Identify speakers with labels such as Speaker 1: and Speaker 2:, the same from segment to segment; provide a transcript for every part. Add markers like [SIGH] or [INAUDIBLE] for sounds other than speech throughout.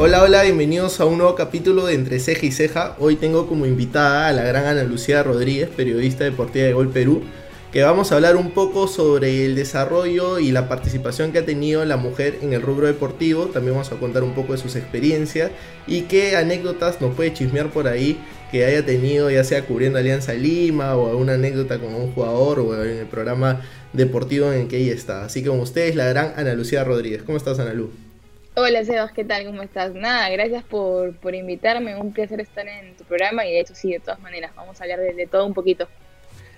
Speaker 1: Hola, hola, bienvenidos a un nuevo capítulo de Entre Ceja y Ceja. Hoy tengo como invitada a la gran Ana Lucía Rodríguez, periodista deportiva de Gol Perú, que vamos a hablar un poco sobre el desarrollo y la participación que ha tenido la mujer en el rubro deportivo. También vamos a contar un poco de sus experiencias y qué anécdotas nos puede chismear por ahí que haya tenido, ya sea cubriendo Alianza Lima o alguna anécdota con un jugador o en el programa deportivo en el que ella está. Así que con ustedes, la gran Ana Lucía Rodríguez. ¿Cómo estás, Ana Lu?
Speaker 2: Hola Sebas, ¿qué tal? ¿Cómo estás? Nada, gracias por, por invitarme, un placer estar en tu programa y de hecho sí, de todas maneras, vamos a hablar de, todo un poquito.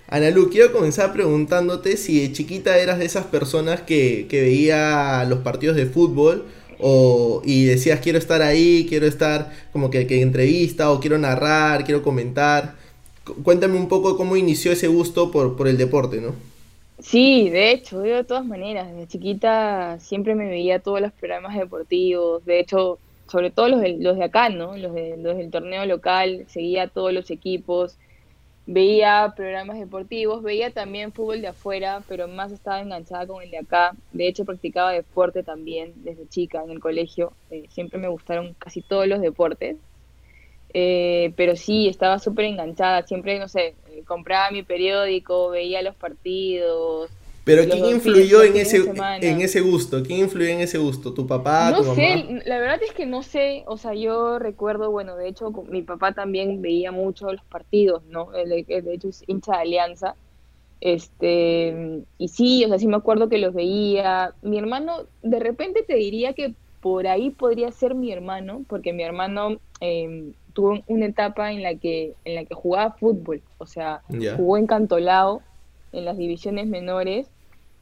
Speaker 1: Ana Lu, quiero comenzar preguntándote si de chiquita eras de esas personas que, que veía los partidos de fútbol o, y decías quiero estar ahí, quiero estar como que, que entrevista o quiero narrar, quiero comentar. Cuéntame un poco cómo inició ese gusto por, por el deporte, ¿no?
Speaker 2: Sí, de hecho, de todas maneras, desde chiquita siempre me veía todos los programas deportivos, de hecho, sobre todo los de, los de acá, ¿no? Los, de, los del torneo local, seguía todos los equipos, veía programas deportivos, veía también fútbol de afuera, pero más estaba enganchada con el de acá. De hecho, practicaba deporte también desde chica en el colegio. Eh, siempre me gustaron casi todos los deportes. Eh, pero sí, estaba súper enganchada. Siempre, no sé, eh, compraba mi periódico, veía los partidos.
Speaker 1: Pero ¿quién influyó en ese, en ese gusto? ¿Quién influyó en ese gusto? ¿Tu papá?
Speaker 2: No sé, la verdad es que no sé. O sea, yo recuerdo, bueno, de hecho, mi papá también veía mucho los partidos, ¿no? de hecho, es hincha de Alianza. Este, y sí, o sea, sí me acuerdo que los veía. Mi hermano, de repente te diría que por ahí podría ser mi hermano, porque mi hermano eh, tuvo una etapa en la que en la que jugaba fútbol, o sea, jugó en Cantolao en las divisiones menores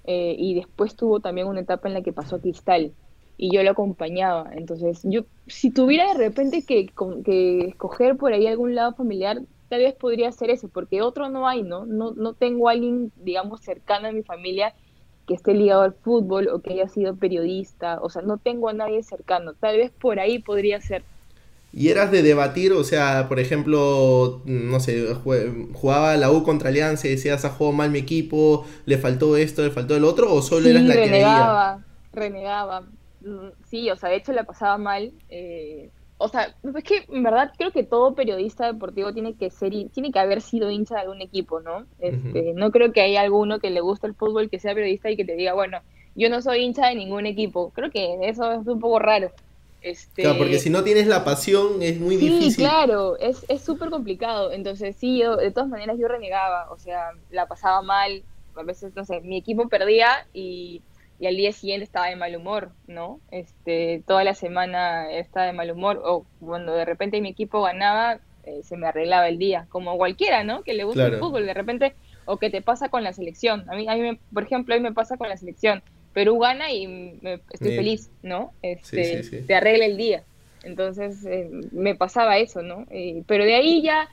Speaker 2: eh, y después tuvo también una etapa en la que pasó a Cristal y yo lo acompañaba. Entonces, yo si tuviera de repente que, que escoger por ahí algún lado familiar, tal vez podría ser ese, porque otro no hay, ¿no? No, no tengo a alguien, digamos, cercano a mi familia que esté ligado al fútbol o que haya sido periodista, o sea, no tengo a nadie cercano. Tal vez por ahí podría ser.
Speaker 1: ¿Y eras de debatir? O sea, por ejemplo, no sé, jugaba la U contra Alianza y decías, ha jugado mal mi equipo, le faltó esto, le faltó el otro, o solo eras la
Speaker 2: renegaba, que renegaba. Mm, sí, o sea, de hecho la pasaba mal. Eh, o sea, es que en verdad creo que todo periodista deportivo tiene que ser, tiene que haber sido hincha de algún equipo, ¿no? Este, No creo que haya alguno que le guste el fútbol que sea periodista y que te diga, bueno, yo no soy hincha de ningún equipo. Creo que eso es un poco raro.
Speaker 1: Este... Claro, porque si no tienes la pasión es muy difícil.
Speaker 2: Sí, claro, es súper complicado. Entonces, sí, yo, de todas maneras yo renegaba, o sea, la pasaba mal. A veces, no sé, mi equipo perdía y, y al día siguiente estaba de mal humor, ¿no? Este, toda la semana estaba de mal humor. O cuando de repente mi equipo ganaba, eh, se me arreglaba el día, como cualquiera, ¿no? Que le gusta el fútbol, de repente, o que te pasa con la selección. A mí, a mí por ejemplo, a mí me pasa con la selección Perú gana y me, estoy feliz, ¿no? Este, Te arregla el día. Entonces eh, me pasaba eso, ¿no? Eh, pero de ahí ya,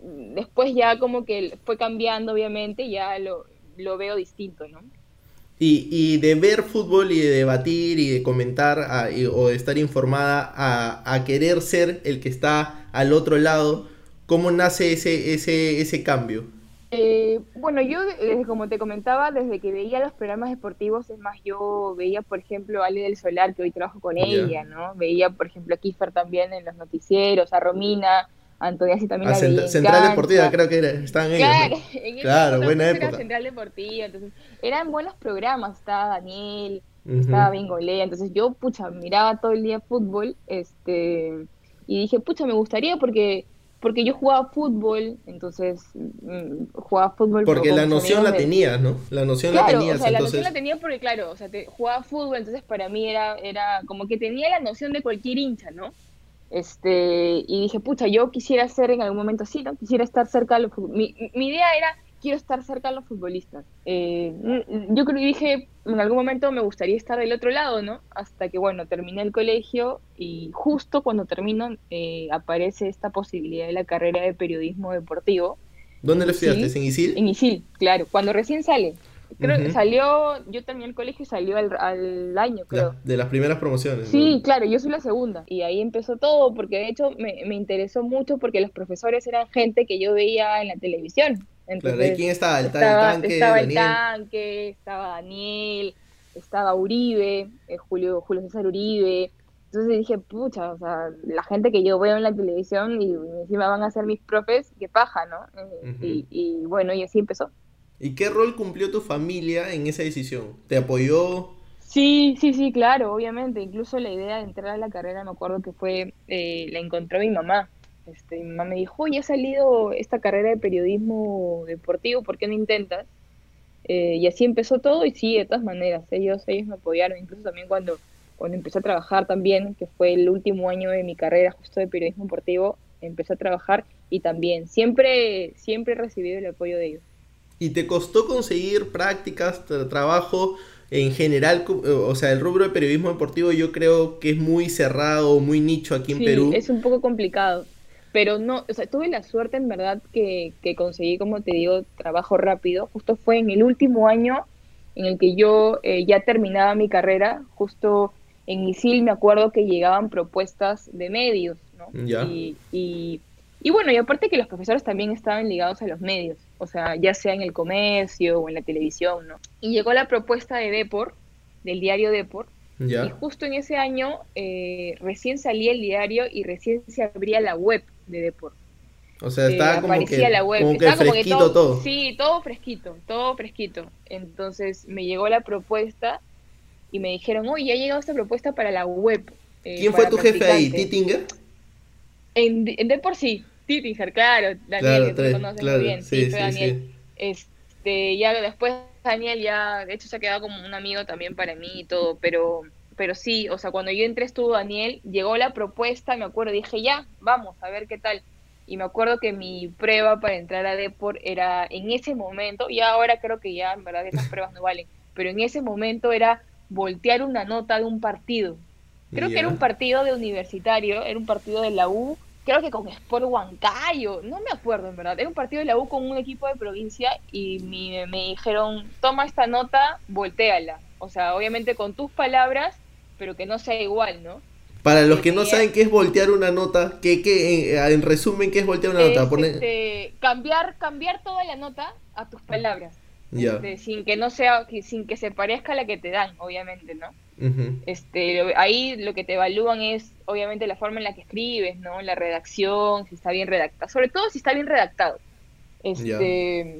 Speaker 2: después ya como que fue cambiando, obviamente, ya lo, lo veo distinto, ¿no?
Speaker 1: Y, y, de ver fútbol y de debatir y de comentar o de estar informada a, a, querer ser el que está al otro lado, ¿cómo nace ese, ese, ese cambio?
Speaker 2: Eh, bueno, yo, como te comentaba, desde que veía los programas deportivos, es más, yo veía, por ejemplo, a Ale del Solar, que hoy trabajo con ella, ¿no? Veía, por ejemplo, a Kiefer también en los noticieros, a Romina, a Antonia también
Speaker 1: a Central Deportiva, creo que era, estaban
Speaker 2: claro, [LAUGHS]
Speaker 1: ellos. Claro, buena época.
Speaker 2: Era Central Deportiva, entonces, eran buenos programas, estaba Daniel, estaba Bingolea, entonces yo, pucha, miraba todo el día fútbol, este, y dije, pucha, me gustaría porque porque yo jugaba fútbol, entonces mm, jugaba fútbol.
Speaker 1: Porque la noción la tenías, ¿no? La noción la tenías.
Speaker 2: O sea, la noción la tenía porque, claro, o sea, te, jugaba fútbol, entonces para mí era, era como que tenía la noción de cualquier hincha, ¿no? Este, y dije, pucha, yo quisiera ser en algún momento así, ¿no? Quisiera estar cerca de los mi, mi idea era quiero estar cerca de los futbolistas. Eh, yo creo que dije, en algún momento me gustaría estar del otro lado, ¿no? Hasta que, bueno, terminé el colegio y justo cuando termino eh, aparece esta posibilidad de la carrera de periodismo deportivo.
Speaker 1: ¿Dónde lo estudiaste? ¿En ISIL?
Speaker 2: En ISIL, claro, cuando recién sale. Creo que salió, yo terminé el colegio y salió al, año, creo.
Speaker 1: de las primeras promociones.
Speaker 2: Sí, claro, yo soy la segunda. Y ahí empezó todo, porque de hecho me, me interesó mucho porque los profesores eran gente que yo veía en la televisión.
Speaker 1: Entonces, quién estaba?
Speaker 2: El, estaba, el tanque, estaba el tanque, estaba Daniel, estaba Uribe, eh, Julio, Julio César Uribe. Entonces dije, pucha, o sea, la gente que yo veo en la televisión y encima van a ser mis profes, qué paja, ¿no? Eh, y, bueno, y así empezó.
Speaker 1: ¿Y qué rol cumplió tu familia en esa decisión? ¿Te apoyó?
Speaker 2: Sí, sí, sí, claro, obviamente. Incluso la idea de entrar a la carrera, me acuerdo que fue, eh, la encontró mi mamá. Este, mi mamá me dijo, oye, ha salido esta carrera de periodismo deportivo, ¿por qué no intentas? Eh, y así empezó todo y sí, de todas maneras, ellos, ellos me apoyaron, incluso también cuando cuando empecé a trabajar también, que fue el último año de mi carrera justo de periodismo deportivo, empecé a trabajar y también siempre, siempre he recibido el apoyo de ellos.
Speaker 1: ¿Y te costó conseguir prácticas, trabajo en general? O sea, el rubro de periodismo deportivo yo creo que es muy cerrado, muy nicho aquí en sí, Perú.
Speaker 2: Es un poco complicado, pero no, o sea, tuve la suerte en verdad que, que conseguí, como te digo, trabajo rápido. Justo fue en el último año en el que yo eh, ya terminaba mi carrera, justo en Misil me acuerdo que llegaban propuestas de medios, ¿no? Y, y, bueno, y aparte que los profesores también estaban ligados a los medios, o sea, ya sea en el comercio o en la televisión, ¿no? Y llegó la propuesta de Depor, del diario Depor, y justo en ese año eh, recién salía el diario y recién se abría la web de Depor.
Speaker 1: O sea, estaba como que, la web. estaba fresquito todo, todo,
Speaker 2: Sí, todo fresquito, todo fresquito. Entonces me llegó la propuesta y me dijeron, oye, ya ha llegado esta propuesta para la web.
Speaker 1: Eh, ¿Quién fue tu jefe ahí? ¿Titinger?
Speaker 2: En, en de por sí, Titinger, claro, Daniel, que tú conoces muy bien, sí, fue Daniel. Este, ya después Daniel ya, de hecho se ha quedado como un amigo también para mí y todo, pero, pero sí, o sea, cuando yo entré estuvo Daniel, llegó la propuesta, me acuerdo, dije, ya, vamos, a ver qué tal. Y me acuerdo que mi prueba para entrar a Deport era en ese momento, y ahora creo que ya en verdad esas pruebas no valen, pero en ese momento era voltear una nota de un partido. Creo que era un partido de universitario, era un partido de la U, creo que con Sport Huancayo, no me acuerdo en verdad, era un partido de la U con un equipo de provincia y me, dijeron, toma esta nota, volteala. O sea, obviamente con tus palabras, pero que no sea igual, ¿no?
Speaker 1: Para los que no saben qué es voltear una nota, ¿qué, qué, en, resumen, ¿qué es voltear una nota?
Speaker 2: Este, cambiar, cambiar toda la nota a tus palabras. Este, sin que no sea, sin que se parezca a la que te dan, obviamente, ¿no? este, ahí lo que te evalúan es, obviamente, la forma en la que escribes, ¿no? La redacción, si está bien redactado, sobre todo si está bien redactado. Este,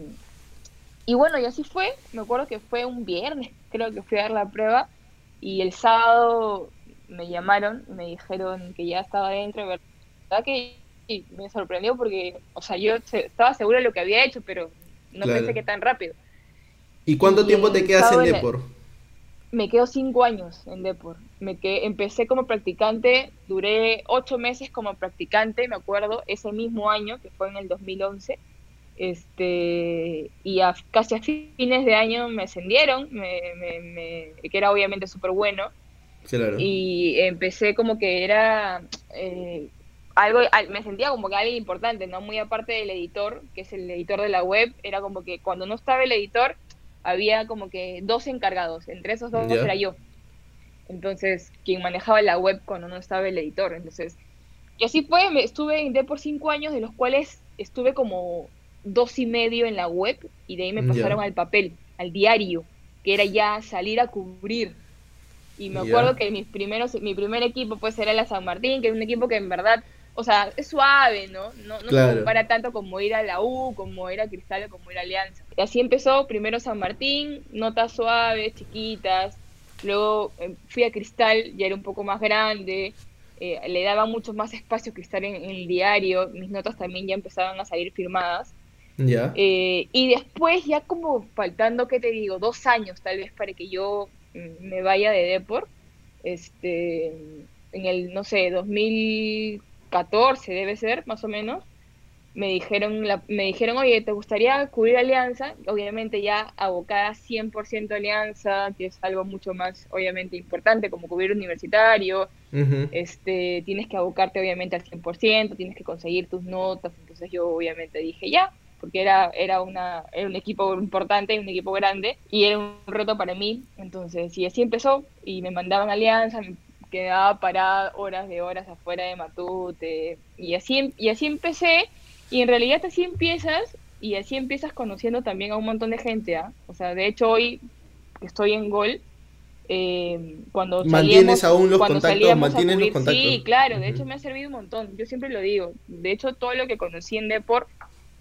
Speaker 2: Y bueno, y así fue, me acuerdo que fue un viernes, creo que fui a dar la prueba, y el sábado me llamaron, me dijeron que ya estaba dentro, verdad que me sorprendió porque, o sea, yo estaba segura de lo que había hecho, pero no pensé que tan rápido.
Speaker 1: ¿Y cuánto tiempo te quedas en Depor?
Speaker 2: Me quedo cinco años en Depor. Me que empecé como practicante, duré ocho meses como practicante, me acuerdo, ese mismo año, que fue en el 2011. Este, y a, casi a fines de año me ascendieron, me, que era obviamente súper bueno. Claro. Y empecé como que era eh, algo, me sentía como que alguien importante, ¿no? Muy aparte del editor, que es el editor de la web, era como que cuando no estaba el editor, había como que dos encargados, entre esos dos era yo. Entonces, quien manejaba la web cuando no estaba el editor. Entonces, y así fue, me estuve en D por cinco años, de los cuales estuve como dos y medio en la web y de ahí me pasaron al papel, al diario, que era ya salir a cubrir. Y me acuerdo que mis primeros, mi primer equipo pues era la San Martín, que es un equipo que en verdad o sea, es suave, ¿no? No, no se compara tanto como ir a la U, como ir a Cristal o como ir a Alianza. Y así empezó, primero San Martín, notas suaves, chiquitas, luego eh, fui a Cristal, ya era un poco más grande, eh, le daba mucho más espacio Cristal en, el diario, mis notas también ya empezaban a salir firmadas. Eh, y después, ya como faltando, ¿qué te digo? Dos años tal vez para que yo mm, me vaya de Deport, este, en el, no sé, 2000 14 debe ser, más o menos, me dijeron, me dijeron, oye, ¿te gustaría cubrir Alianza? Obviamente ya abocada 100% Alianza, que es algo mucho más, obviamente, importante, como cubrir universitario, este, tienes que abocarte, obviamente, al 100%, tienes que conseguir tus notas, entonces yo, obviamente, dije ya, porque era, era, una, era un equipo importante, un equipo grande, y era un reto para mí, entonces, y así empezó, y me mandaban Alianza, quedaba parada horas de horas afuera de Matute y así y así empecé y en realidad así empiezas y así empiezas conociendo también a un montón de gente, ¿ah? O sea, de hecho hoy que estoy en Gol, eh, cuando
Speaker 1: mantienes
Speaker 2: salíamos,
Speaker 1: aún los
Speaker 2: cuando
Speaker 1: contactos, mantienes los.
Speaker 2: Sí, claro, de hecho me ha servido un montón, yo siempre lo digo. De hecho, todo lo que conocí en Deport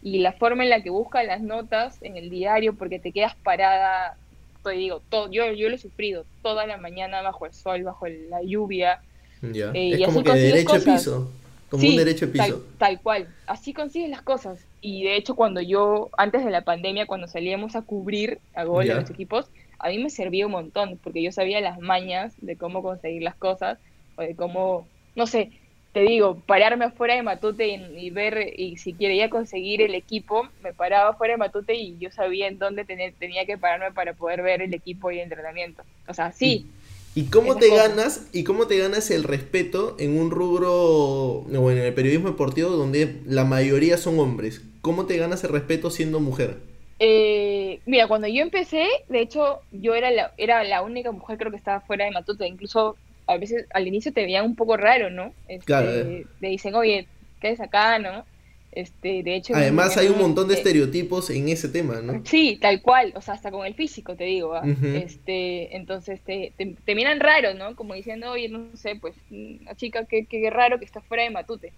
Speaker 2: y la forma en la que busca las notas en el diario, porque te quedas parada, te digo, todo, yo, yo lo he sufrido toda la mañana bajo el sol, bajo el- la lluvia.
Speaker 1: Ya.
Speaker 2: Eh,
Speaker 1: es
Speaker 2: y
Speaker 1: como
Speaker 2: así
Speaker 1: que derecho
Speaker 2: cosas.
Speaker 1: a piso. Como
Speaker 2: Sí,
Speaker 1: un derecho a
Speaker 2: tal,
Speaker 1: piso.
Speaker 2: tal cual, así consigues las cosas. Y de hecho, cuando yo, antes de la pandemia, cuando salíamos a cubrir a gol
Speaker 1: Ya.
Speaker 2: a los equipos, a mí me servía un montón, porque yo sabía las mañas de cómo conseguir las cosas, o de cómo, no sé, te digo, pararme afuera de Matute y, y ver, y si quería conseguir el equipo, me paraba afuera de Matute y yo sabía en dónde tener- tenía que pararme para poder ver el equipo y el entrenamiento. O sea, sí,
Speaker 1: ¿Y cómo te
Speaker 2: cosas.
Speaker 1: ganas y cómo te ganas el respeto en un rubro, bueno, en el periodismo deportivo donde la mayoría son hombres? ¿Cómo te ganas el respeto siendo mujer?
Speaker 2: Eh, mira, cuando yo empecé, de hecho, yo era la, era la única mujer creo que estaba fuera de Matute. Incluso a veces al inicio te veían un poco raro, ¿no? Este,
Speaker 1: Claro, eh.
Speaker 2: Te dicen, oye, ¿qué es acá, no? Este, de hecho...
Speaker 1: Además hay un montón de
Speaker 2: eh,
Speaker 1: estereotipos en ese tema, ¿no?
Speaker 2: Sí, tal cual, o sea, hasta con el físico, te digo, este, entonces te, te, te miran raro, ¿no? Como diciendo, oye, no sé, pues, una chica, qué, qué raro que está fuera de Matute.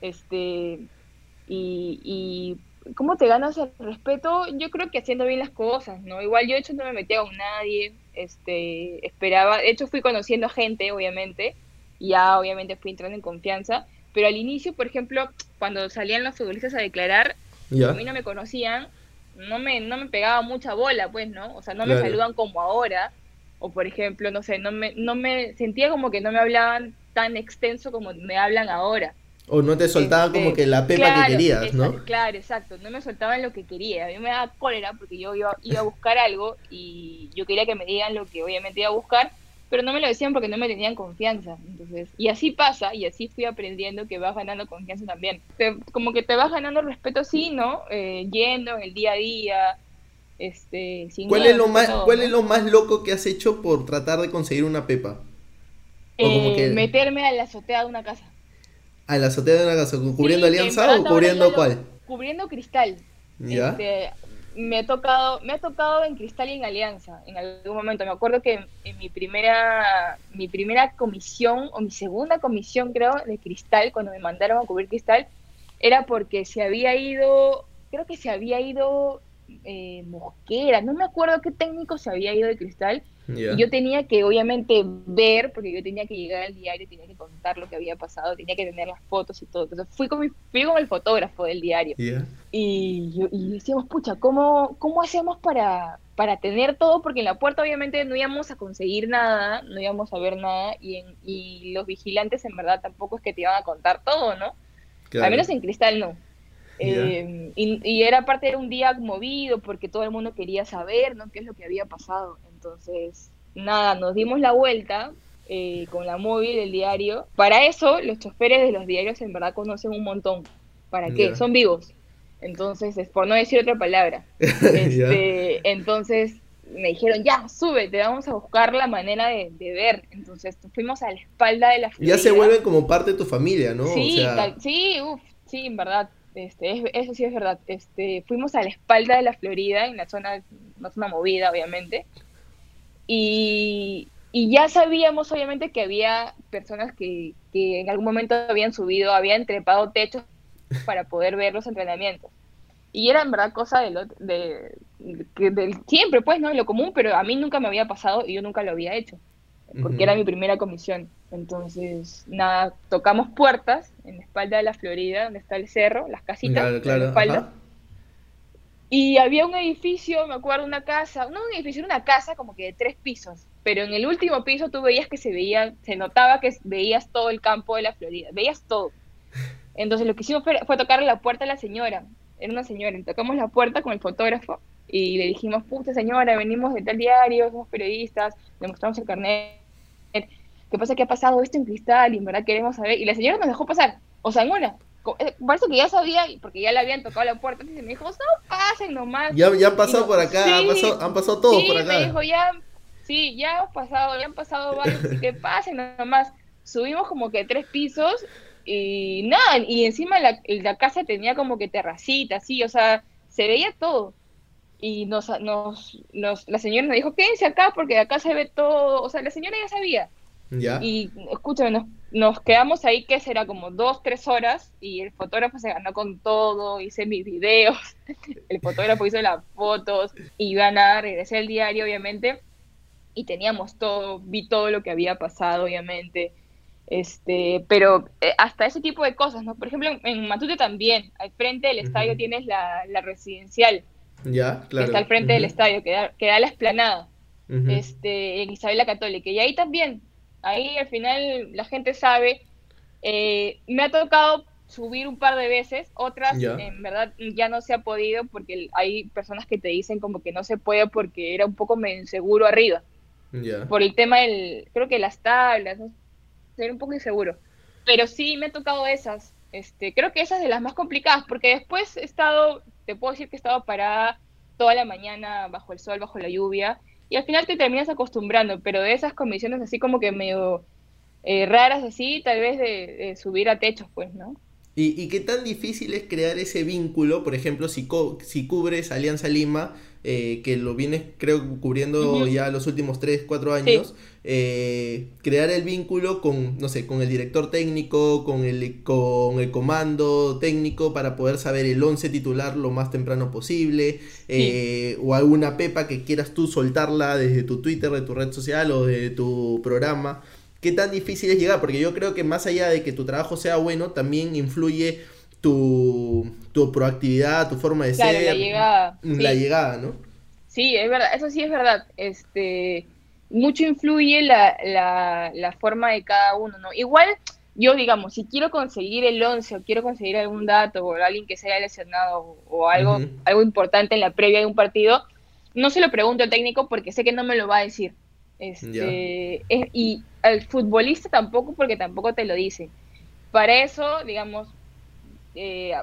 Speaker 2: Este, y, y ¿cómo te ganas el respeto? Yo creo que haciendo bien las cosas, ¿no? Igual yo de hecho no me metía con nadie, este, esperaba, de hecho fui conociendo gente, obviamente, ya obviamente fui entrando en confianza, pero al inicio, por ejemplo, cuando salían los futbolistas a declarar, a mí no me conocían, no me, no me pegaba mucha bola, pues, ¿no? O sea, no me
Speaker 1: Claro.
Speaker 2: saludan como ahora, o por ejemplo, no sé, no me, no me sentía como que no me hablaban tan extenso como me hablan ahora.
Speaker 1: O no te soltaban
Speaker 2: Este,
Speaker 1: como que la pepa
Speaker 2: claro,
Speaker 1: que querías, ¿no?
Speaker 2: Claro, exacto, no me soltaban lo que quería, a mí me daba cólera porque yo iba, iba a buscar algo y yo quería que me digan lo que obviamente iba a buscar, pero no me lo decían porque no me tenían confianza, entonces, y así pasa, y así fui aprendiendo que vas ganando confianza también, Te- como que te vas ganando respeto sí, ¿no? Eh, yendo en el día a día, este, sin
Speaker 1: ¿Cuál
Speaker 2: miedo,
Speaker 1: es lo
Speaker 2: más todo,
Speaker 1: cuál
Speaker 2: ¿no?
Speaker 1: es lo más loco que has hecho por tratar de conseguir una pepa? O como
Speaker 2: Eh,
Speaker 1: que
Speaker 2: meterme a la azotea de una casa.
Speaker 1: A la azotea de una casa, cubriendo
Speaker 2: Sí,
Speaker 1: alianza o cubriendo cuál?
Speaker 2: Cubriendo cristal.
Speaker 1: ¿Ya?
Speaker 2: Este, me ha tocado, me ha tocado en Cristal y en Alianza en algún momento. Me acuerdo que en, en mi primera, mi primera comisión o mi segunda comisión creo de Cristal, cuando me mandaron a cubrir Cristal, era porque se había ido, creo que se había ido eh, Mosquera, no me acuerdo qué técnico se había ido de Cristal Yo tenía que obviamente ver, porque yo tenía que llegar al diario, tenía que contar lo que había pasado, tenía que tener las fotos y todo. Entonces fui con, mi, fui con el fotógrafo del diario. Y, yo- y decíamos, pucha, ¿cómo, cómo hacemos para, para tener todo? Porque en la puerta obviamente no íbamos a conseguir nada, no íbamos a ver nada, y, en, y los vigilantes en verdad tampoco es que te iban a contar todo, ¿no?
Speaker 1: Claro.
Speaker 2: Al menos en Cristal no. Eh, y, y era parte de un día movido porque todo el mundo quería saber, ¿no? ¿Qué es lo que había pasado? Entonces, nada, nos dimos la vuelta eh, con la móvil del diario. Para eso, los choferes de los diarios en verdad conocen un montón. ¿Para qué? Son vivos. Entonces, es por no decir otra palabra. [LAUGHS] Este, entonces me dijeron, ya, súbete, vamos a buscar la manera de, de ver. Entonces fuimos a la espalda de la
Speaker 1: Ya se vuelven como parte de tu familia, ¿no?
Speaker 2: Sí,
Speaker 1: o sea,
Speaker 2: tal- sí, uf, sí, en verdad. Este, es- eso sí es verdad. Este, fuimos a la espalda de la Florida, en la zona, una zona movida, obviamente. Y, y ya sabíamos, obviamente, que había personas que, que en algún momento habían subido, habían trepado techos para poder ver los entrenamientos. Y era en verdad cosa de, lo- de, que del siempre, pues, ¿no? Lo común, pero a mí nunca me había pasado y yo nunca lo había hecho, porque era mi primera comisión. Entonces, nada, tocamos puertas en la espalda de la Florida, donde está el cerro, las casitas,
Speaker 1: Claro,
Speaker 2: en la espalda.
Speaker 1: ajá.
Speaker 2: Y había un edificio, me acuerdo, una casa, no un edificio, una casa como que de tres pisos, pero en el último piso tú veías que se veía, se notaba que veías todo el campo de la Florida, veías todo. Entonces lo que hicimos fue, fue tocarle la puerta a la señora, era una señora, tocamos la puerta con el fotógrafo y le dijimos, puta señora, venimos de tal diario, somos periodistas, le mostramos el carnet, ¿qué pasa que ha pasado esto en cristal? Y en verdad queremos saber, y la señora nos dejó pasar, o sea, en una, parece que ya sabía, porque ya le habían tocado la puerta, entonces me dijo, no, pasen nomás.
Speaker 1: Ya, ya han pasado
Speaker 2: Y
Speaker 1: por acá, han,
Speaker 2: sí,
Speaker 1: pasado, han pasado todos
Speaker 2: sí,
Speaker 1: por
Speaker 2: me
Speaker 1: acá.
Speaker 2: dijo, ya, sí, ya hemos pasado, ya han pasado varios, así que pasen nomás. Subimos como que tres pisos y nada, y encima la, la casa tenía como que terracita, así, o sea, se veía todo. y nos, nos, la señora nos dijo, quédense acá porque acá se ve todo, o sea, la señora ya sabía.
Speaker 1: ¿Ya?
Speaker 2: Y escúchame, nos, nos quedamos ahí, que será como dos, tres horas, y el fotógrafo se ganó con todo, hice mis videos, [LAUGHS] el fotógrafo hizo las fotos, y a regresé al diario, obviamente, y teníamos todo, vi todo lo que había pasado, obviamente. Este, pero eh, hasta ese tipo de cosas, ¿no? Por ejemplo, en, Matute también, al frente del estadio tienes la, la, residencial.
Speaker 1: Ya, claro.
Speaker 2: Que está al frente del estadio, que da, que da la esplanada. este, en Isabel la Católica. Y ahí también, ahí al final la gente sabe. Eh, me ha tocado subir un par de veces, otras en verdad ya no se ha podido porque hay personas que te dicen como que no se puede porque era un poco medio inseguro arriba. Por el tema del, creo que las tablas, era un poco inseguro. Pero sí me ha tocado esas. Este, creo que esas de las más complicadas, porque después he estado, te puedo decir que he estado parada toda la mañana bajo el sol, bajo la lluvia, y al final te terminas acostumbrando, pero de esas condiciones así como que medio eh, raras así, tal vez de, subir a techos, pues, ¿no?
Speaker 1: ¿Y, qué tan difícil es crear ese vínculo? Por ejemplo, si, si cubres Alianza Lima, eh, que lo vienes creo cubriendo ya los últimos 3, 4 años, eh, crear el vínculo con, no sé, con el director técnico, con el, con el comando técnico para poder saber el 11 titular lo más temprano posible, eh, o alguna pepa que quieras tú soltarla desde tu Twitter, de tu red social o de tu programa. ¿Qué tan difícil es llegar? Porque yo creo que más allá de que tu trabajo sea bueno, también influye tu, tu proactividad, tu forma de ser.
Speaker 2: La llegada.
Speaker 1: La llegada, ¿no?
Speaker 2: Sí, es verdad, eso sí es verdad. Este, mucho influye la, la, la forma de cada uno, ¿no? Igual, yo digamos, si quiero conseguir el 11 o quiero conseguir algún dato o alguien que se haya lesionado o, algo, algo importante en la previa de un partido, no se lo pregunto al técnico porque sé que no me lo va a decir. Este, y al futbolista tampoco porque tampoco te lo dice. Para eso, digamos, eh,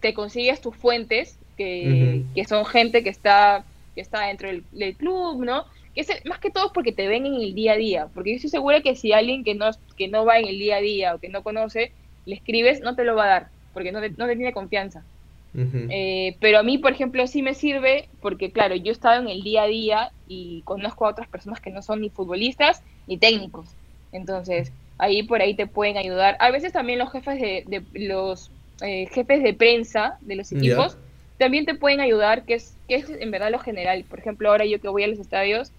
Speaker 2: te consigues tus fuentes, que, son gente que está, que está dentro del, club, ¿no? Es más que todo porque te ven en el día a día, porque yo estoy segura que si alguien que no, que no va en el día a día o que no conoce, le escribes, no te lo va a dar, porque no te, no te tiene confianza. Eh, pero a mí, por ejemplo, sí me sirve porque, claro, yo he estado en el día a día y conozco a otras personas que no son ni futbolistas ni técnicos. Entonces, ahí por ahí te pueden ayudar. A veces también los jefes de los eh, jefes de prensa de los equipos también te pueden ayudar, que es, que es en verdad lo general. Por ejemplo, ahora yo que voy a los estadios,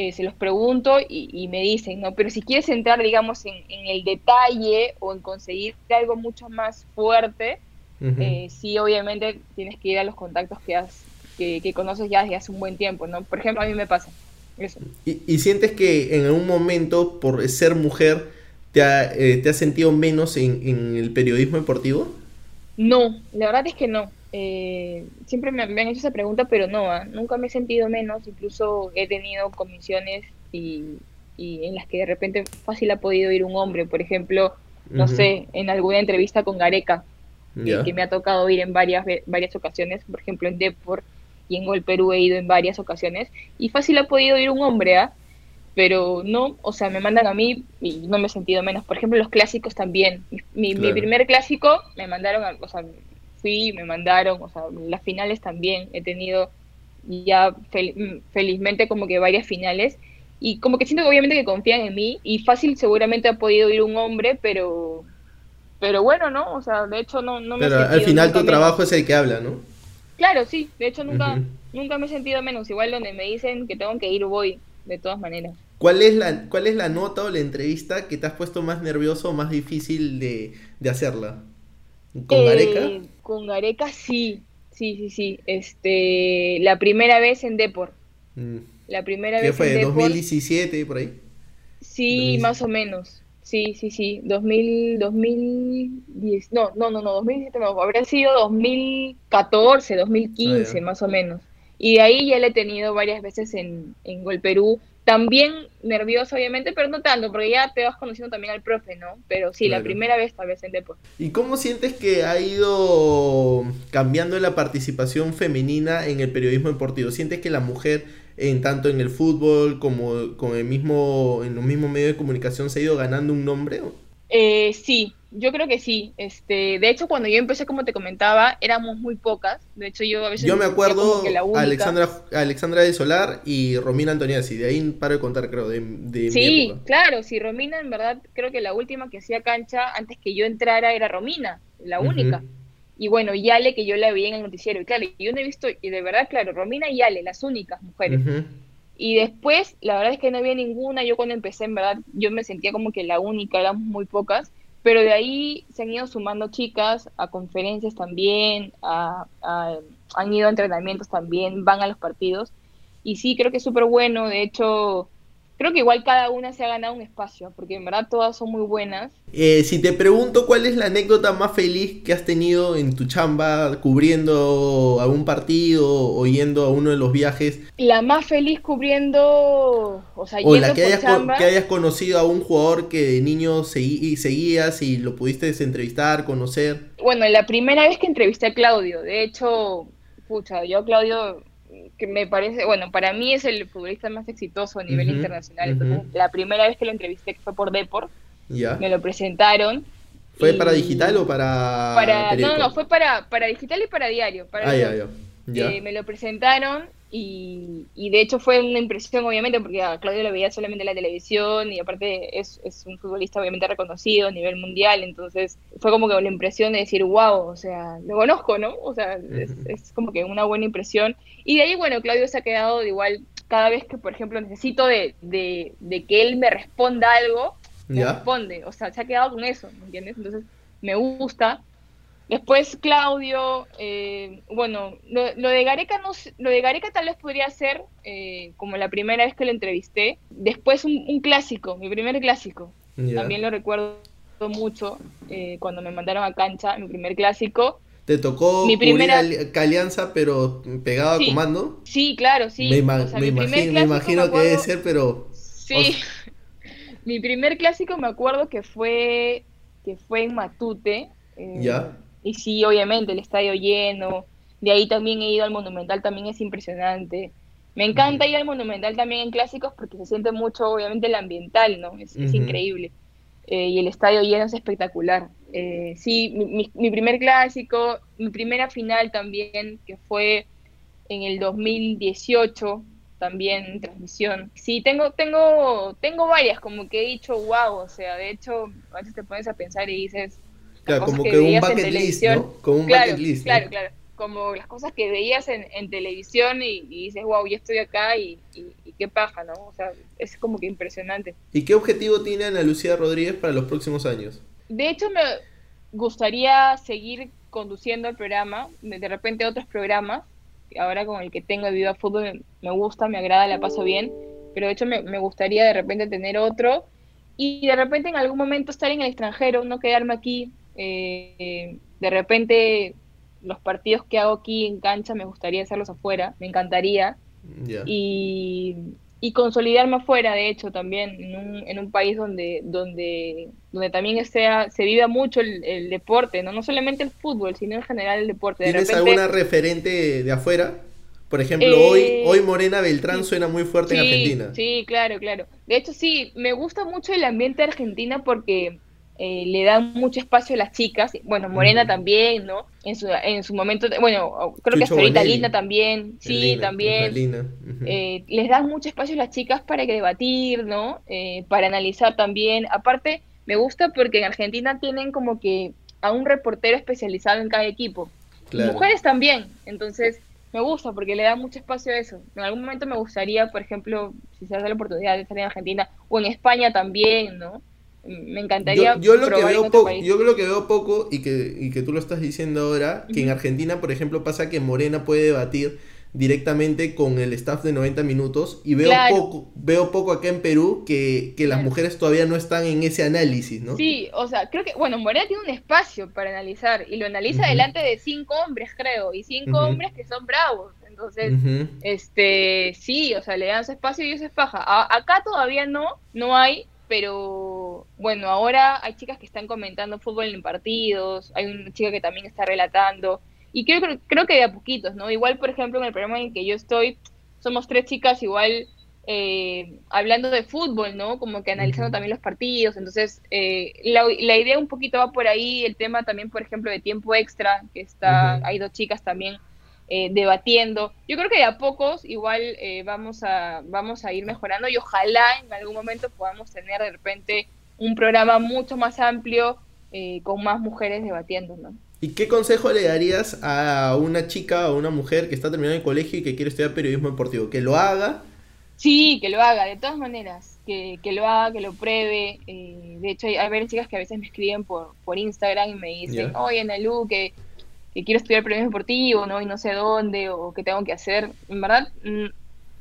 Speaker 2: eh, se los pregunto y, me dicen, ¿no? Pero si quieres entrar, digamos, en, el detalle o en conseguir algo mucho más fuerte, eh, sí, obviamente tienes que ir a los contactos que, has, que, conoces ya desde hace un buen tiempo, ¿no? Por ejemplo, a mí me pasa eso.
Speaker 1: ¿Y, sientes que en algún momento, por ser mujer, te, ha, te has sentido menos en, en el periodismo deportivo?
Speaker 2: No, la verdad es que no. Eh, siempre me, han hecho esa pregunta, pero no, ¿ah? nunca me he sentido menos. Incluso he tenido comisiones y, en las que de repente fácil ha podido ir un hombre. Por ejemplo, no sé, en alguna entrevista con Gareca, que me ha tocado ir en varias, varias ocasiones. Por ejemplo, en Deport y en Gol Perú he ido en varias ocasiones. Y fácil ha podido ir un hombre, ¿ah? pero no, o sea, me mandan a mí y no me he sentido menos. Por ejemplo, los clásicos también. Mi, primer clásico me mandaron, o sea, fui, me mandaron, o sea, las finales también he tenido ya felizmente como que varias finales y como que siento que obviamente que confían en mí y fácil seguramente ha podido ir un hombre, pero pero bueno, ¿no? O sea, de hecho no, no
Speaker 1: me Pero al final tu trabajo es el que habla, ¿no?
Speaker 2: Claro, sí, de hecho nunca, nunca me he sentido menos, igual donde me dicen que tengo que ir voy, de todas maneras.
Speaker 1: ¿Cuál es, la, ¿Cuál es la nota o la entrevista que te has puesto más nervioso o más difícil de, hacerla?
Speaker 2: ¿Con Gareca? Con Gareca sí, sí, sí, sí. Este, la primera vez en Deport. Mm. La primera
Speaker 1: ¿Qué
Speaker 2: vez
Speaker 1: fue? En ¿2017 por ahí?
Speaker 2: Sí, más o menos. Sí, sí, sí. 2000, 2010. No, no, no, no, 2017 no. Habría sido 2014, 2015, ah, más o menos. Y de ahí ya le he tenido varias veces en, en Gol Perú también nervioso, obviamente, pero no tanto, porque ya te vas conociendo también al profe, ¿no? Pero sí, la primera vez tal vez en deporte.
Speaker 1: ¿Y cómo sientes que ha ido cambiando la participación femenina en el periodismo deportivo? ¿Sientes que la mujer, en tanto en el fútbol como con el mismo, en los mismos medios de comunicación, se ha ido ganando un nombre?
Speaker 2: Eh, sí, Yo creo que sí. Este, de hecho, cuando yo empecé, como te comentaba, éramos muy pocas. De hecho, yo a veces
Speaker 1: Yo me acuerdo Alexandra, Alexandra de Solar y Romina Antoniazzi. De ahí paro de contar, creo, de, de
Speaker 2: Sí, claro. Sí, Romina, en verdad, creo que la última que hacía cancha antes que yo entrara era Romina, la única. Y bueno, Yale, que yo la veía en el noticiero. Y claro, yo no he visto, y de verdad, claro, Romina y Yale, las únicas mujeres. Y después, la verdad es que no había ninguna. Yo cuando empecé, en verdad, yo me sentía como que la única, éramos muy pocas. Pero de ahí se han ido sumando chicas a conferencias también, han ido a entrenamientos también, van a los partidos. Y sí, creo que es súper bueno. De hecho, creo que igual cada una se ha ganado un espacio, porque en verdad todas son muy buenas.
Speaker 1: Eh, si te pregunto cuál es la anécdota más feliz que has tenido en tu chamba cubriendo algún partido o yendo a uno de los viajes.
Speaker 2: La más feliz cubriendo, o sea,
Speaker 1: o la que hayas, que hayas conocido a un jugador que de niño seguías y lo pudiste entrevistar, conocer.
Speaker 2: Bueno, la primera vez que entrevisté a Claudio, de hecho, pucha, yo Claudio que me parece, bueno, para mí es el futbolista más exitoso a nivel internacional. la primera vez que lo entrevisté fue por Deport, me lo presentaron.
Speaker 1: ¿Fue para digital o para.?
Speaker 2: para no, no, fue para, para digital y para diario. Para ah, ya, eh, me lo presentaron y, y, de hecho fue una impresión, obviamente, porque a Claudio lo veía solamente en la televisión y aparte es, es, un futbolista obviamente reconocido a nivel mundial, entonces fue como que la impresión de decir, wow, o sea, lo conozco, ¿no? O sea, es, como que una buena impresión. Y de ahí, bueno, Claudio se ha quedado de igual, cada vez que, por ejemplo, necesito de, de, de que él me responda algo, me responde, o sea, se ha quedado con eso, ¿me entiendes? Entonces, me gusta. Después Claudio, eh, bueno, lo, de Gareca no, lo de Gareca tal vez podría ser eh, como la primera vez que lo entrevisté. Después un, clásico, mi primer clásico. También lo recuerdo mucho eh, cuando me mandaron a cancha, mi primer clásico.
Speaker 1: ¿Te tocó mi primera Alianza pero pegado a comando?
Speaker 2: Sí, claro, sí.
Speaker 1: Me, imagino, que debe ser, pero...
Speaker 2: Sí, [LAUGHS] mi primer clásico me acuerdo que fue, que fue en Matute.
Speaker 1: ya
Speaker 2: y sí, obviamente, el estadio lleno. De ahí también he ido al Monumental, también es impresionante. Me encanta ir al Monumental también en clásicos porque se siente mucho, obviamente, el ambiental, ¿no? Es, increíble. Eh, y el estadio lleno es espectacular. Eh, sí, mi, mi, primer clásico, mi primera final también, que fue en el 2018, también en transmisión. Sí, tengo, tengo, tengo varias, como que he dicho, wow, o sea, de hecho, a veces te pones a pensar y dices,
Speaker 1: Claro, como que, un bucket list, ¿no? Como un
Speaker 2: claro,
Speaker 1: bucket list.
Speaker 2: Claro, claro. Como las cosas que veías en, en televisión y, dices, wow, ya estoy acá y, qué paja, ¿no? O sea, es como que impresionante.
Speaker 1: ¿Y qué objetivo tiene Ana Lucía Rodríguez para los próximos años?
Speaker 2: De hecho, me gustaría seguir conduciendo el programa, de repente otros programas, ahora con el que tengo de Viva Fútbol me gusta, me agrada, la paso bien, pero de hecho me, me gustaría de repente tener otro y de repente en algún momento estar en el extranjero, no quedarme aquí, eh, de repente los partidos que hago aquí en cancha me gustaría hacerlos afuera, me encantaría. Y, consolidarme afuera, de hecho, también en un, en un país donde, donde, donde también sea, se viva mucho el, deporte, ¿no? no solamente el fútbol, sino en general el deporte.
Speaker 1: ¿Tienes alguna referente de afuera? Por ejemplo, hoy, eh, hoy Morena Beltrán suena muy fuerte en Argentina.
Speaker 2: Sí, claro, claro. De hecho, sí, me gusta mucho el ambiente de Argentina porque eh, le dan mucho espacio a las chicas, bueno, Morena también, ¿no? En su, en su momento, bueno, creo que hasta ahorita Linda también, sí, también. Eh, les dan mucho espacio a las chicas para que debatir, ¿no? Eh, para analizar también. Aparte, me gusta porque en Argentina tienen como que a un reportero especializado en cada equipo. Mujeres también, entonces me gusta porque le da mucho espacio a eso. En algún momento me gustaría, por ejemplo, si se hace la oportunidad de estar en Argentina o en España también, ¿no? Me encantaría
Speaker 1: yo, lo que veo poco yo lo que veo poco y que, y que tú lo estás diciendo ahora que en Argentina por ejemplo pasa que Morena puede debatir directamente con el staff de 90 minutos y veo poco veo poco acá en Perú que, las mujeres todavía no están en ese análisis ¿no?
Speaker 2: sí o sea creo que bueno Morena tiene un espacio para analizar y lo analiza delante de cinco hombres creo y cinco hombres que son bravos. Entonces, este, sí, o sea, le dan su espacio y eso es paja. acá todavía no, no hay, pero bueno, ahora hay chicas que están comentando fútbol en partidos, hay una chica que también está relatando, y creo, creo que de a poquitos, ¿no? Igual, por ejemplo, en el programa en el que yo estoy, somos tres chicas igual eh, hablando de fútbol, ¿no? Como que analizando también los partidos. Entonces, eh, la, la, idea un poquito va por ahí, el tema también, por ejemplo, de tiempo extra, que está, hay dos chicas también eh, debatiendo. Yo creo que de a pocos igual vamos, a, vamos a ir mejorando y ojalá en algún momento podamos tener de repente un programa mucho más amplio con más mujeres debatiendo, ¿no?
Speaker 1: ¿Y qué consejo le darías a una chica o una mujer que está terminando el colegio y que quiere estudiar periodismo deportivo? Que lo haga
Speaker 2: Sí, que lo haga, de todas maneras, que, que lo haga, que lo pruebe. Eh, de hecho, hay, hay, varias chicas que a veces me escriben por, por Instagram y me dicen, oye, Nalu, que, que quiero estudiar periodismo deportivo, ¿no? Y no sé dónde, o qué tengo que hacer. En verdad, mm,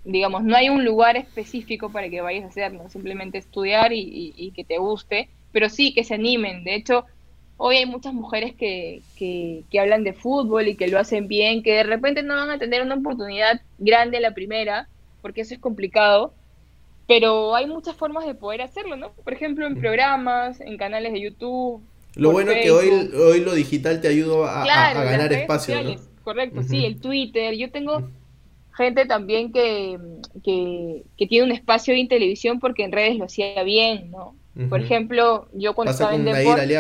Speaker 2: digamos, no hay un lugar específico para que vayas a hacerlo, simplemente estudiar y, y, que te guste, pero sí que se animen. De hecho, hoy hay muchas mujeres que, que, que hablan de fútbol y que lo hacen bien, que de repente no van a tener una oportunidad grande la primera, porque eso es complicado, pero hay muchas formas de poder hacerlo, ¿no? Por ejemplo, en programas, en canales de YouTube.
Speaker 1: Lo bueno es que hoy, hoy lo digital te ayuda a, ganar espacio. ¿no?
Speaker 2: Correcto, sí, el Twitter. Yo tengo gente también que, que, tiene un espacio en televisión porque en redes lo hacía bien, ¿no? Por ejemplo, yo cuando estaba en deporte...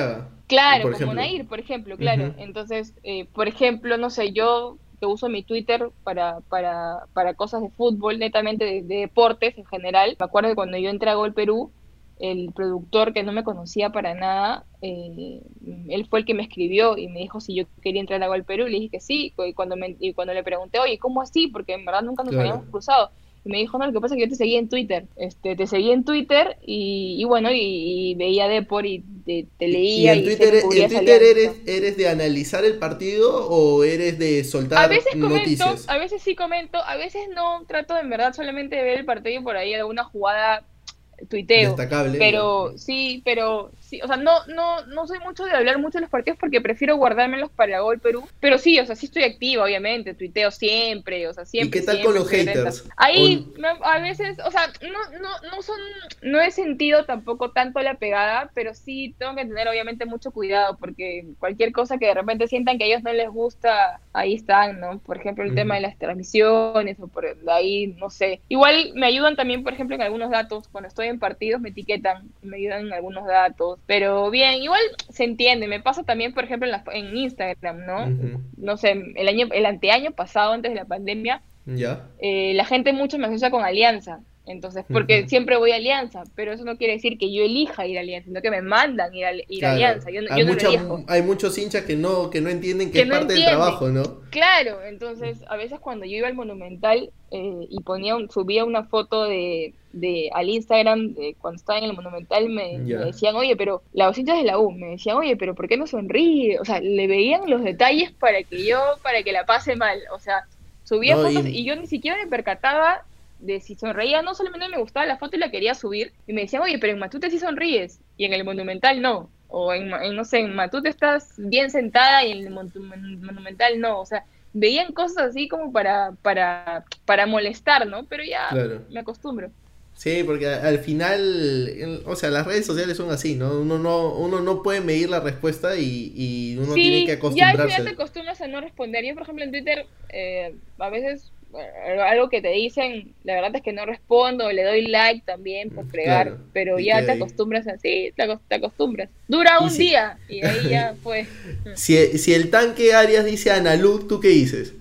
Speaker 2: Claro, como Nair, por ejemplo, claro. Entonces, eh, por ejemplo, no sé, yo que uso mi Twitter para, para, para cosas de fútbol, netamente de, deportes en general. Me acuerdo que cuando yo entré a Gol Perú, el productor que no me conocía para nada, eh, él fue el que me escribió y me dijo si yo quería entrar a Gol Perú. Le dije que sí. Y cuando, me, y cuando le pregunté, oye, ¿cómo así? Porque en verdad nunca nos habíamos cruzado y me dijo, no, lo que pasa es que yo te seguí en Twitter. Este, te seguí en Twitter y, bueno, y, veía Depor y te, leía.
Speaker 1: ¿Y en Twitter, en Twitter eres, eres de analizar el partido o eres de soltar a veces
Speaker 2: comento, A veces sí comento, a veces no, trato en verdad solamente de ver el partido y por ahí alguna jugada tuiteo. Destacable. Pero sí, pero sí, o sea, no, no, no soy mucho de hablar mucho de los partidos porque prefiero guardármelos para Gol Perú. Pero sí, o sea, sí estoy activa, obviamente, tuiteo siempre, o sea, siempre.
Speaker 1: ¿Y qué tal con los haters?
Speaker 2: Ahí, a veces, o sea, no, no, no son, no he sentido tampoco tanto la pegada, pero sí tengo que tener obviamente mucho cuidado porque cualquier cosa que de repente sientan que a ellos no les gusta, ahí están, ¿no? Por ejemplo, el tema de las transmisiones o por ahí, no sé. Igual me ayudan también, por ejemplo, en algunos datos, cuando estoy en partidos me etiquetan, me ayudan en algunos datos, pero bien, igual se entiende, me pasa también, por ejemplo, en, en Instagram, ¿no? No sé, el año, el anteaño pasado, antes de la pandemia, ¿Ya? Eh, la gente mucho me asocia con Alianza, entonces, porque siempre voy a Alianza, pero eso no quiere decir que yo elija ir a Alianza, sino que me mandan ir a, ir a Alianza. Yo,
Speaker 1: hay, no hay muchos hinchas que no, que no entienden que, es parte del trabajo, ¿no?
Speaker 2: Claro, entonces a veces cuando yo iba al Monumental eh, y ponía subía una foto de, de al Instagram de cuando estaba en el Monumental, me, decían, oye, pero los hinchas de la U, me decían, oye, pero ¿por qué no sonríe? O sea, le veían los detalles para que yo, para que la pase mal. O sea, subía fotos y yo ni siquiera me percataba de si sonreía, no solamente me gustaba la foto y la quería subir, y me decían, oye, pero en Matute sí sonríes, y en el Monumental no, o en, no sé, en Matute estás bien sentada y en el Monumental no, o sea, veían cosas así como para, para, para molestar, ¿no? Pero ya me acostumbro.
Speaker 1: Sí, porque al final, o sea, las redes sociales son así, ¿no? Uno no, uno no puede medir la respuesta y, y uno tiene que acostumbrarse.
Speaker 2: Ya, ya te acostumbras a no responder. Yo, por ejemplo, en Twitter, eh, a veces algo que te dicen, la verdad es que no respondo, le doy like también por fregar, pero ya te acostumbras así, te, acostumbras. Dura un día y ahí ya [LAUGHS] fue.
Speaker 1: si, si el tanque Arias dice Analu, ¿tú qué dices?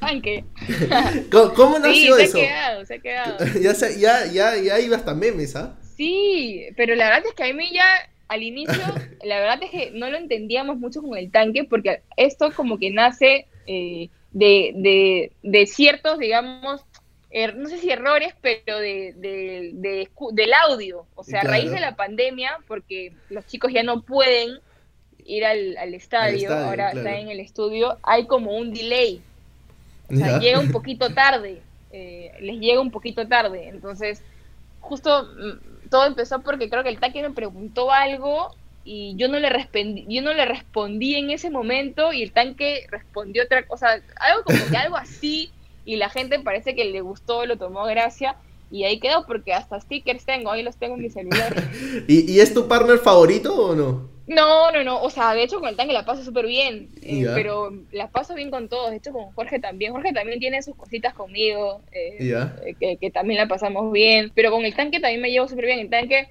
Speaker 2: Tanque. [LAUGHS]
Speaker 1: ¿Cómo, nació
Speaker 2: sí,
Speaker 1: se
Speaker 2: ha quedado, se ha quedado. [LAUGHS]
Speaker 1: ya, ya, ya, ya iba hasta memes, ¿ah?
Speaker 2: Sí, pero la verdad es que a mí ya al inicio, la verdad es que no lo entendíamos mucho con el tanque, porque esto como que nace eh, de, de, de ciertos, digamos, er, no sé si errores, pero de, de, del audio. O sea, a raíz de la pandemia, porque los chicos ya no pueden ir al, al, estadio, ahora están en el estudio, hay como un delay. O sea, llega un [LAUGHS] poquito tarde, eh, les llega un poquito tarde. Entonces, justo mm, todo empezó porque creo que el taque me preguntó algo y yo no le respondí, yo no le respondí en ese momento y el tanque respondió otra cosa, algo como que algo así y la gente parece que le gustó, lo tomó gracia y ahí quedó porque hasta stickers tengo, ahí los tengo en mi celular. [LAUGHS]
Speaker 1: ¿Y, es tu partner favorito o no?
Speaker 2: No, no, no, o sea, de hecho con el tanque la paso súper bien, eh, pero la paso bien con todos, de hecho con Jorge también, Jorge también tiene sus cositas conmigo, eh, eh, que, también la pasamos bien, pero con el tanque también me llevo súper bien, el tanque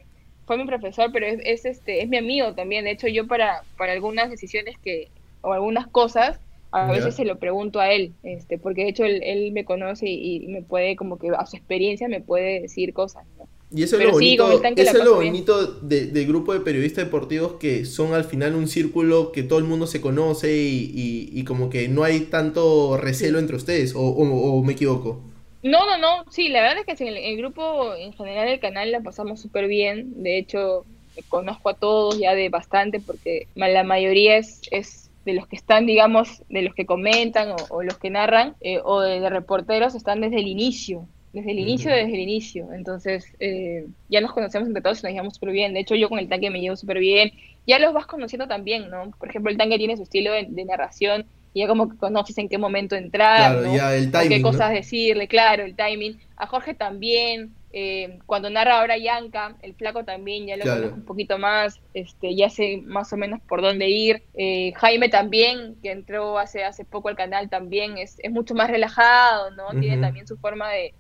Speaker 2: fue mi profesor, pero es, este, es mi amigo también, de hecho yo para, para algunas decisiones que, o algunas cosas, a veces se lo pregunto a él, este, porque de hecho él, me conoce y, y, me puede, como que a su experiencia me puede decir cosas, ¿no?
Speaker 1: Y eso es lo bonito, eso es lo bonito del grupo de periodistas deportivos que son al final un círculo que todo el mundo se conoce y, y, como que no hay tanto recelo entre ustedes, o, o, me equivoco.
Speaker 2: No, no, no, sí, la verdad es que en el, grupo, en general el canal la pasamos súper bien, de hecho conozco a todos ya de bastante porque la mayoría es, es de los que están, digamos, de los que comentan o, los que narran eh, o de reporteros están desde el inicio, desde el inicio, desde el inicio. Entonces, eh, ya nos conocemos entre todos y nos llevamos súper bien. De hecho, yo con el tanque me llevo súper bien. Ya los vas conociendo también, ¿no? Por ejemplo, el tanque tiene su estilo de, narración y ya como que conoces en qué momento entrar, ¿no? ya el timing, qué cosas decirle, claro, el timing. A Jorge también. Eh, cuando narra ahora Yanka, el flaco también ya lo conozco un poquito más, este, ya sé más o menos por dónde ir. Eh, Jaime también, que entró hace, hace poco al canal, también es, es mucho más relajado, ¿no? Tiene también su forma de,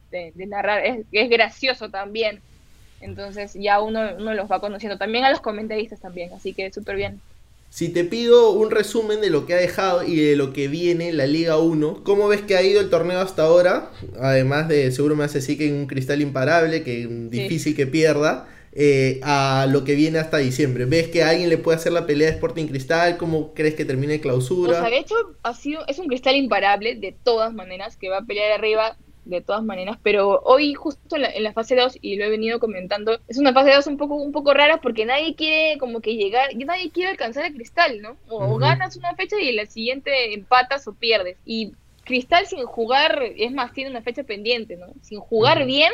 Speaker 2: narrar, es, es, gracioso también. Entonces ya uno, uno los va conociendo. También a los comentaristas también, así que súper bien.
Speaker 1: Si te pido un resumen de lo que ha dejado y de lo que viene la Liga 1, ¿cómo ves que ha ido el torneo hasta ahora? Además de, seguro me hace decir que un cristal imparable, que difícil que pierda, eh, a lo que viene hasta diciembre. ¿Ves que alguien le puede hacer la pelea de Sporting Cristal? ¿Cómo crees que termine clausura?
Speaker 2: O sea, de hecho, ha sido, es un cristal imparable de todas maneras, que va a pelear arriba de todas maneras, pero hoy justo en la, fase 2, y lo he venido comentando, es una fase 2 un poco, un poco rara porque nadie quiere como que llegar, nadie quiere alcanzar el cristal, ¿no? O, ganas una fecha y en la siguiente empatas o pierdes. Y Cristal sin jugar, es más, tiene una fecha pendiente, ¿no? Sin jugar bien,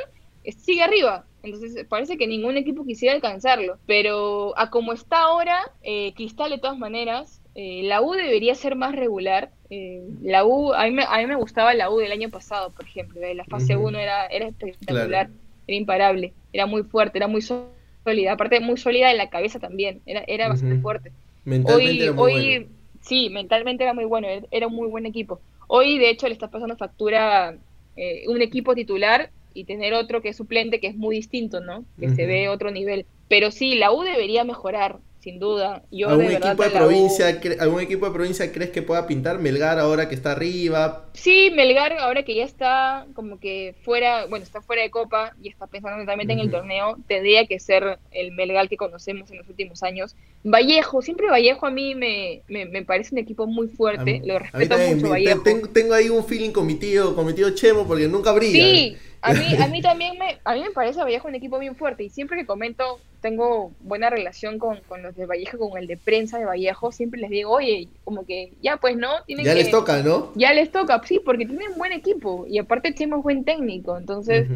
Speaker 2: sigue arriba. Entonces parece que ningún equipo quisiera alcanzarlo. Pero a como está ahora, eh, Cristal de todas maneras, eh, la U debería ser más regular eh, la U, a mí, me, a mí me gustaba la U del año pasado, por ejemplo. La fase 1 era, era espectacular, era imparable, era muy fuerte, era muy sólida. Aparte, muy sólida en la cabeza también, era, era bastante fuerte.
Speaker 1: Mentalmente hoy,
Speaker 2: Sí, mentalmente era muy bueno, era un muy buen equipo. Hoy, de hecho, le está pasando factura eh, un equipo titular y tener otro que es suplente, que es muy distinto, ¿no? Que se ve otro nivel. Pero sí, la U debería mejorar sin duda. Yo
Speaker 1: ¿Algún, equipo de provincia, ¿Algún equipo de provincia crees que pueda pintar? Melgar ahora que está arriba.
Speaker 2: Sí, Melgar ahora que ya está como que fuera, bueno, está fuera de Copa y está pensando totalmente en el torneo, tendría que ser el Melgar que conocemos en los últimos años. Vallejo, siempre Vallejo a mí me, me, parece un equipo muy fuerte, lo respeto mucho Vallejo.
Speaker 1: Tengo, ahí un feeling cometido, cometido Chemo porque nunca brilla.
Speaker 2: Sí, a mí, a mí [LAUGHS] también me, a mí me parece Vallejo un equipo bien fuerte y siempre que comento tengo buena relación con, los de Vallejo, con el de prensa de Vallejo, siempre les digo, oye, como que ya pues no,
Speaker 1: tienen ya les toca, ¿no?
Speaker 2: Ya les toca, sí, porque tienen buen equipo y aparte Chemo buen técnico, entonces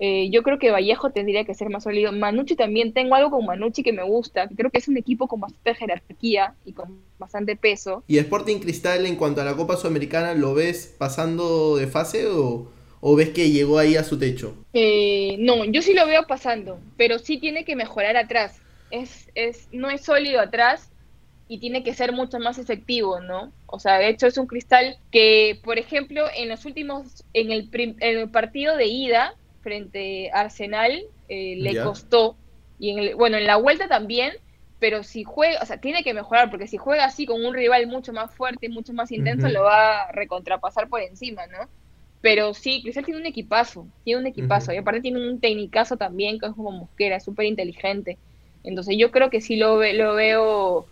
Speaker 2: eh, yo creo que Vallejo tendría que ser más sólido. Manucci también, tengo algo con Manucci que me gusta, creo que es un equipo con bastante jerarquía y con bastante peso.
Speaker 1: ¿Y Sporting Cristal en cuanto a la Copa Sudamericana lo ves pasando de fase o...? ¿O ves que llegó ahí a su techo?
Speaker 2: Eh, no, yo sí lo veo pasando, pero sí tiene que mejorar atrás. Es, es, no es sólido atrás y tiene que ser mucho más efectivo, ¿no? O sea, de hecho es un cristal que, por ejemplo, en los últimos, en el, partido de ida frente a Arsenal eh, le costó, y en el, bueno, en la vuelta también, pero si juega, o sea, tiene que mejorar, porque si juega así con un rival mucho más fuerte, mucho más intenso, lo va a recontrapasar por encima, ¿no? Pero sí, Cristal tiene un equipazo, tiene un equipazo. Y aparte tiene un tecnicazo también, que es como Mosquera, súper inteligente. Entonces yo creo que sí lo, lo veo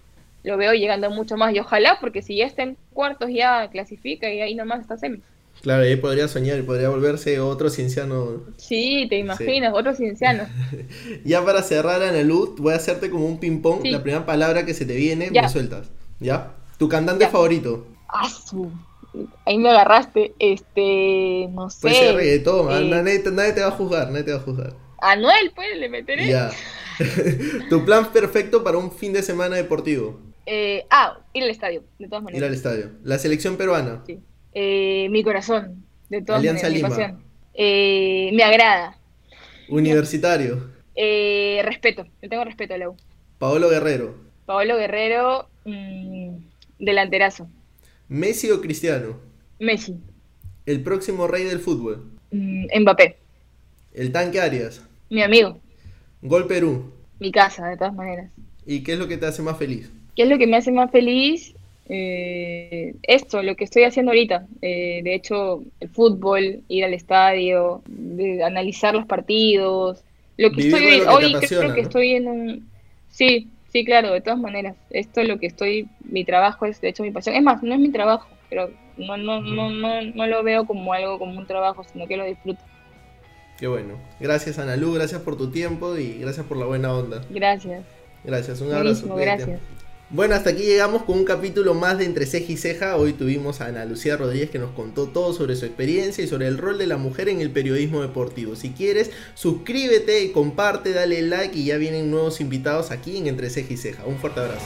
Speaker 2: lo veo llegando mucho más. Y ojalá, porque si ya está en cuartos ya clasifica y ahí nomás está semi.
Speaker 1: Claro, ahí podría soñar, podría volverse otro cienciano.
Speaker 2: Sí, te imaginas, otro cienciano. [LAUGHS]
Speaker 1: ya para cerrar, Ana Luz, voy a hacerte como un ping-pong. La primera palabra que se te viene, me sueltas. ¿Ya? ¿Tu cantante favorito?
Speaker 2: Ah, ahí me agarraste, este, no sé.
Speaker 1: Puede ser reggaetón, eh, nadie, nadie, te va a juzgar, nadie te va a juzgar.
Speaker 2: Anuel, pues, le meteré.
Speaker 1: Ya. [LAUGHS] tu plan perfecto para un fin de semana deportivo.
Speaker 2: Eh, ah, ir al estadio, de todas maneras.
Speaker 1: Ir al estadio. La selección peruana.
Speaker 2: Sí. Eh, mi corazón, de todas
Speaker 1: Alianza
Speaker 2: maneras.
Speaker 1: Lima.
Speaker 2: Eh, me agrada.
Speaker 1: Universitario.
Speaker 2: Eh, respeto, le tengo respeto a la U.
Speaker 1: Paolo Guerrero.
Speaker 2: Paolo Guerrero, mm, delanterazo.
Speaker 1: ¿Messi o Cristiano?
Speaker 2: Messi.
Speaker 1: ¿El próximo rey del fútbol?
Speaker 2: Mm, Mbappé.
Speaker 1: ¿El tanque Arias?
Speaker 2: Mi amigo.
Speaker 1: ¿Gol Perú?
Speaker 2: Mi casa, de todas maneras.
Speaker 1: ¿Y qué es lo que te hace más feliz?
Speaker 2: ¿Qué es lo que me hace más feliz? Eh, esto, lo que estoy haciendo ahorita. Eh, de hecho, el fútbol, ir al estadio, de analizar los partidos. Lo que
Speaker 1: Vivir
Speaker 2: estoy
Speaker 1: lo que
Speaker 2: hoy, creo que
Speaker 1: ¿no?
Speaker 2: estoy en un... Sí, sí, claro, de todas maneras. Esto es lo que estoy, mi trabajo es de hecho mi pasión. Es más, no es mi trabajo, pero no, no, no, no, no lo veo como algo, como un trabajo, sino que lo disfruto.
Speaker 1: Qué bueno. Gracias Ana Lu, gracias por tu tiempo y gracias por la buena onda.
Speaker 2: Gracias.
Speaker 1: Gracias, un abrazo.
Speaker 2: Buenísimo, gracias.
Speaker 1: Bueno, hasta aquí llegamos con un capítulo más de Entre Ceja y Ceja. Hoy tuvimos a Ana Lucía Rodríguez que nos contó todo sobre su experiencia y sobre el rol de la mujer en el periodismo deportivo. Si quieres, suscríbete, comparte, dale like y ya vienen nuevos invitados aquí en Entre Ceja y Ceja. Un fuerte abrazo.